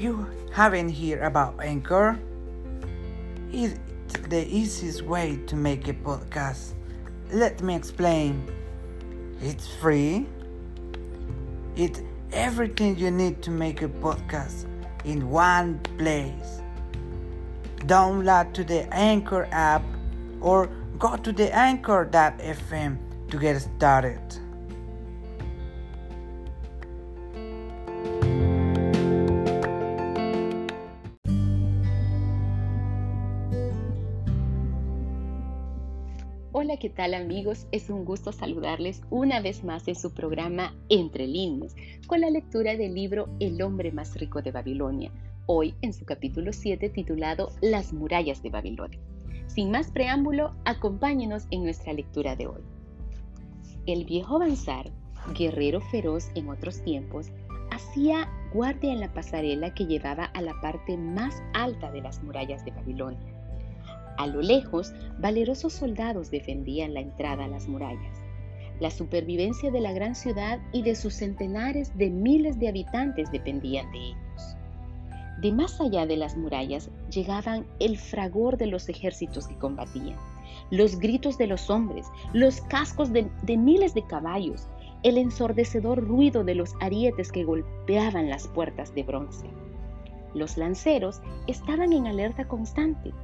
you haven't heard about Anchor, it's the easiest way to make a podcast. Let me explain. It's free. It's everything you need to make a podcast in one place. Download to the Anchor app or go to the anchor.fm to get started. Hola, ¿qué tal amigos? Es un gusto saludarles una vez más en su programa Entre líneas, con la lectura del libro El hombre más rico de Babilonia, hoy en su capítulo 7 titulado Las murallas de Babilonia. Sin más preámbulo, acompáñenos en nuestra lectura de hoy. El viejo Banzar, guerrero feroz en otros tiempos, hacía guardia en la pasarela que llevaba a la parte más alta de las murallas de Babilonia. A lo lejos, valerosos soldados defendían la entrada a las murallas. La supervivencia de la gran ciudad y de sus centenares de miles de habitantes dependían de ellos. De más allá de las murallas llegaban el fragor de los ejércitos que combatían, los gritos de los hombres, los cascos de, de miles de caballos, el ensordecedor ruido de los arietes que golpeaban las puertas de bronce. Los lanceros estaban en alerta constante,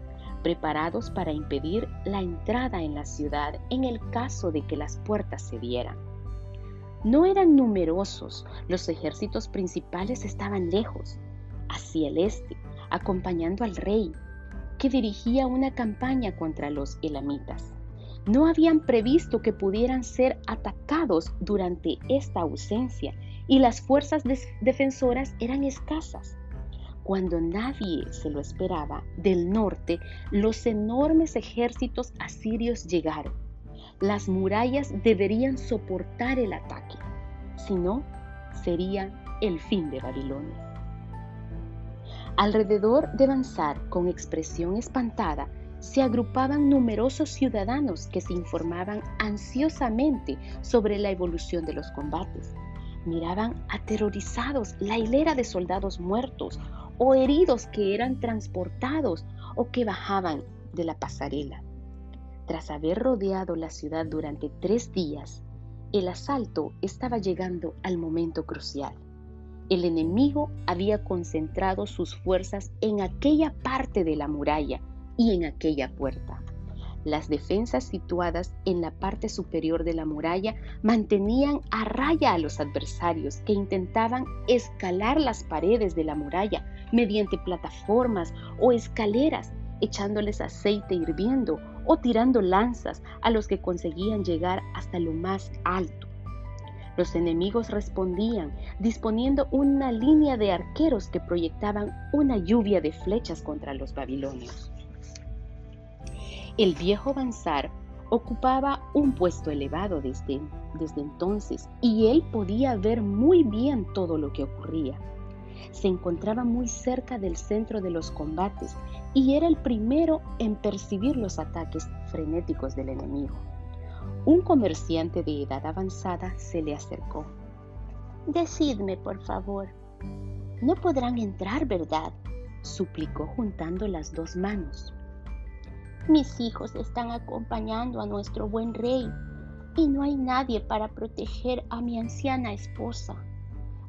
preparados para impedir la entrada en la ciudad en el caso de que las puertas se dieran. No eran numerosos, los ejércitos principales estaban lejos, hacia el este, acompañando al rey, que dirigía una campaña contra los elamitas. No habían previsto que pudieran ser atacados durante esta ausencia y las fuerzas defensoras eran escasas. Cuando nadie se lo esperaba, del norte los enormes ejércitos asirios llegaron. Las murallas deberían soportar el ataque, si no, sería el fin de Babilonia. Alrededor de Bansar, con expresión espantada, se agrupaban numerosos ciudadanos que se informaban ansiosamente sobre la evolución de los combates. Miraban aterrorizados la hilera de soldados muertos o heridos que eran transportados o que bajaban de la pasarela. Tras haber rodeado la ciudad durante tres días, el asalto estaba llegando al momento crucial. El enemigo había concentrado sus fuerzas en aquella parte de la muralla y en aquella puerta. Las defensas situadas en la parte superior de la muralla mantenían a raya a los adversarios que intentaban escalar las paredes de la muralla mediante plataformas o escaleras, echándoles aceite hirviendo o tirando lanzas a los que conseguían llegar hasta lo más alto. Los enemigos respondían, disponiendo una línea de arqueros que proyectaban una lluvia de flechas contra los babilonios. El viejo Bansar ocupaba un puesto elevado desde, desde entonces y él podía ver muy bien todo lo que ocurría. Se encontraba muy cerca del centro de los combates y era el primero en percibir los ataques frenéticos del enemigo. Un comerciante de edad avanzada se le acercó. Decidme, por favor. No podrán entrar, ¿verdad? suplicó juntando las dos manos. Mis hijos están acompañando a nuestro buen rey y no hay nadie para proteger a mi anciana esposa.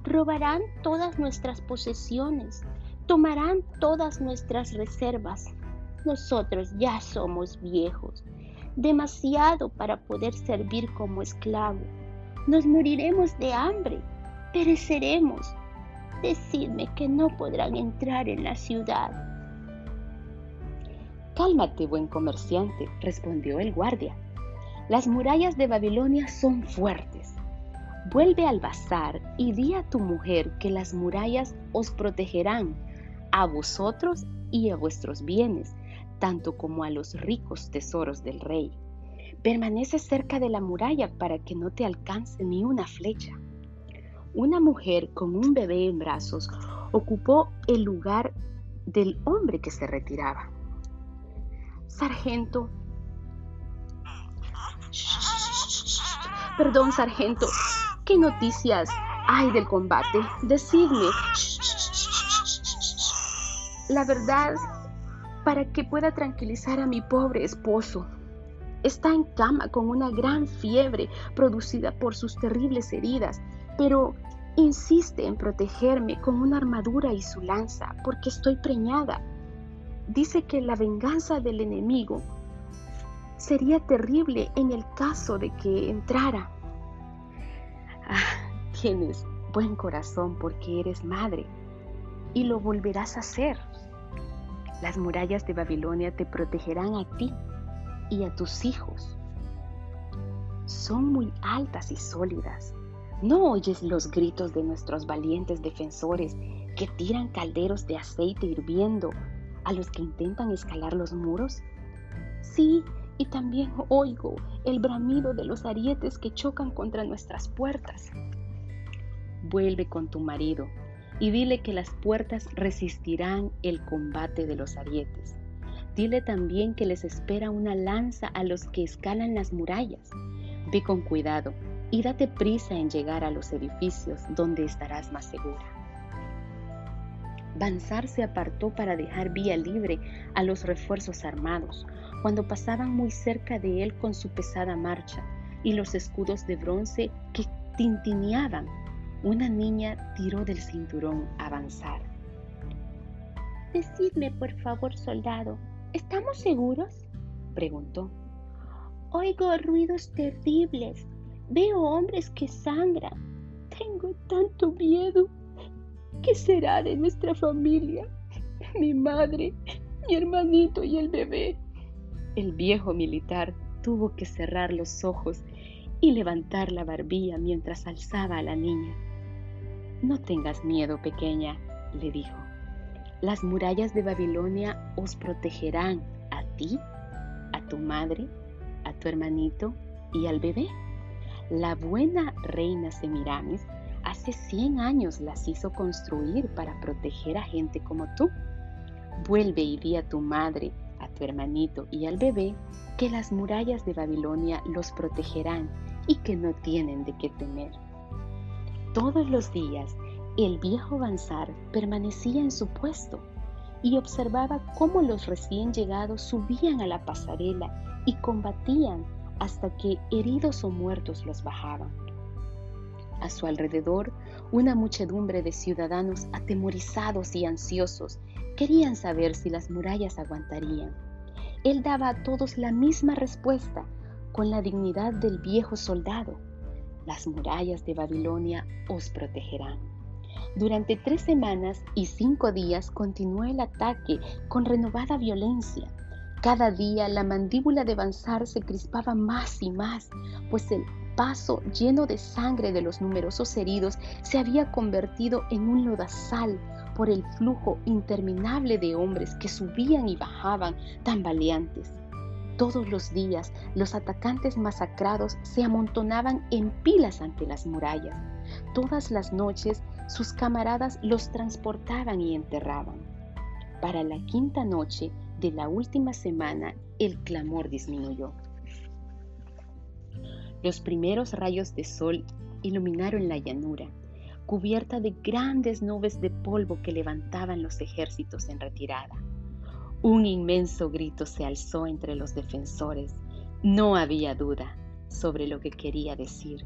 Robarán todas nuestras posesiones, tomarán todas nuestras reservas. Nosotros ya somos viejos demasiado para poder servir como esclavo. Nos moriremos de hambre, pereceremos. Decidme que no podrán entrar en la ciudad. Cálmate, buen comerciante, respondió el guardia. Las murallas de Babilonia son fuertes. Vuelve al bazar y di a tu mujer que las murallas os protegerán a vosotros y a vuestros bienes tanto como a los ricos tesoros del rey. Permanece cerca de la muralla para que no te alcance ni una flecha. Una mujer con un bebé en brazos ocupó el lugar del hombre que se retiraba. Sargento. Perdón, sargento. ¿Qué noticias hay del combate? Decidme. La verdad, para que pueda tranquilizar a mi pobre esposo. Está en cama con una gran fiebre producida por sus terribles heridas, pero insiste en protegerme con una armadura y su lanza porque estoy preñada. Dice que la venganza del enemigo sería terrible en el caso de que entrara. Tienes buen corazón porque eres madre y lo volverás a hacer. Las murallas de Babilonia te protegerán a ti y a tus hijos. Son muy altas y sólidas. ¿No oyes los gritos de nuestros valientes defensores que tiran calderos de aceite hirviendo a los que intentan escalar los muros? Sí, y también oigo el bramido de los arietes que chocan contra nuestras puertas. Vuelve con tu marido y dile que las puertas resistirán el combate de los arietes. Dile también que les espera una lanza a los que escalan las murallas. Ve con cuidado y date prisa en llegar a los edificios donde estarás más segura. Banzar se apartó para dejar vía libre a los refuerzos armados, cuando pasaban muy cerca de él con su pesada marcha y los escudos de bronce que tintineaban una niña tiró del cinturón a avanzar. Decidme, por favor, soldado, ¿estamos seguros? preguntó. Oigo ruidos terribles. Veo hombres que sangran. Tengo tanto miedo. ¿Qué será de nuestra familia? Mi madre, mi hermanito y el bebé. El viejo militar tuvo que cerrar los ojos y levantar la barbilla mientras alzaba a la niña. No tengas miedo, pequeña, le dijo. Las murallas de Babilonia os protegerán a ti, a tu madre, a tu hermanito y al bebé. La buena reina Semiramis hace 100 años las hizo construir para proteger a gente como tú. Vuelve y di a tu madre, hermanito y al bebé que las murallas de Babilonia los protegerán y que no tienen de qué temer. Todos los días el viejo Banzar permanecía en su puesto y observaba cómo los recién llegados subían a la pasarela y combatían hasta que heridos o muertos los bajaban. A su alrededor, una muchedumbre de ciudadanos atemorizados y ansiosos querían saber si las murallas aguantarían. Él daba a todos la misma respuesta, con la dignidad del viejo soldado las murallas de Babilonia os protegerán. Durante tres semanas y cinco días continuó el ataque con renovada violencia. Cada día la mandíbula de Banzar se crispaba más y más, pues el paso lleno de sangre de los numerosos heridos se había convertido en un lodazal por el flujo interminable de hombres que subían y bajaban tan valientes. Todos los días los atacantes masacrados se amontonaban en pilas ante las murallas. Todas las noches sus camaradas los transportaban y enterraban. Para la quinta noche de la última semana el clamor disminuyó. Los primeros rayos de sol iluminaron la llanura, cubierta de grandes nubes de polvo que levantaban los ejércitos en retirada. Un inmenso grito se alzó entre los defensores. No había duda sobre lo que quería decir.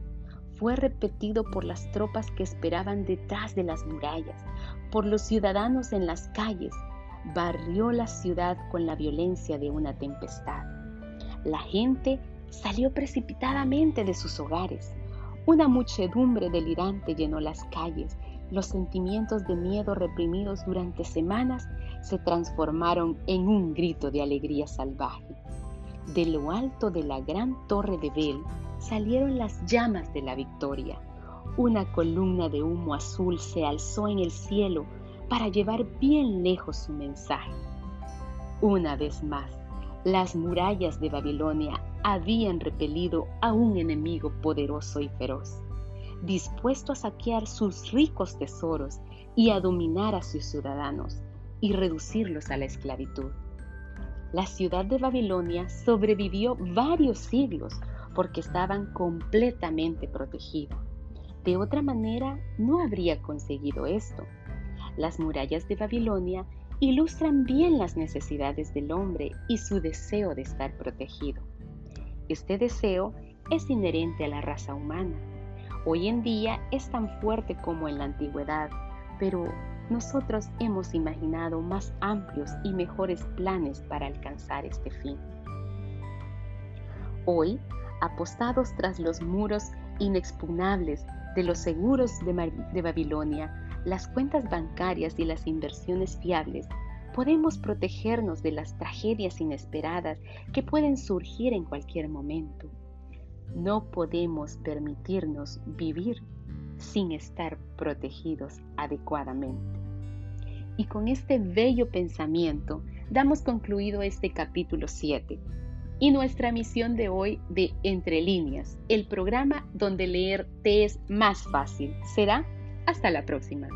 Fue repetido por las tropas que esperaban detrás de las murallas, por los ciudadanos en las calles. Barrió la ciudad con la violencia de una tempestad. La gente salió precipitadamente de sus hogares. Una muchedumbre delirante llenó las calles. Los sentimientos de miedo reprimidos durante semanas se transformaron en un grito de alegría salvaje. De lo alto de la gran torre de Bel salieron las llamas de la victoria. Una columna de humo azul se alzó en el cielo para llevar bien lejos su mensaje. Una vez más, las murallas de Babilonia habían repelido a un enemigo poderoso y feroz, dispuesto a saquear sus ricos tesoros y a dominar a sus ciudadanos y reducirlos a la esclavitud. La ciudad de Babilonia sobrevivió varios siglos porque estaban completamente protegida. De otra manera, no habría conseguido esto. Las murallas de Babilonia ilustran bien las necesidades del hombre y su deseo de estar protegido. Este deseo es inherente a la raza humana. Hoy en día es tan fuerte como en la antigüedad, pero nosotros hemos imaginado más amplios y mejores planes para alcanzar este fin. Hoy, apostados tras los muros inexpugnables de los seguros de, Babilonia, las cuentas bancarias y las inversiones fiables, podemos protegernos de las tragedias inesperadas que pueden surgir en cualquier momento. No podemos permitirnos vivir sin estar protegidos adecuadamente. Y con este bello pensamiento damos concluido este capítulo 7 y nuestra misión de hoy de Entre líneas, el programa donde leer te es más fácil. Será hasta la próxima.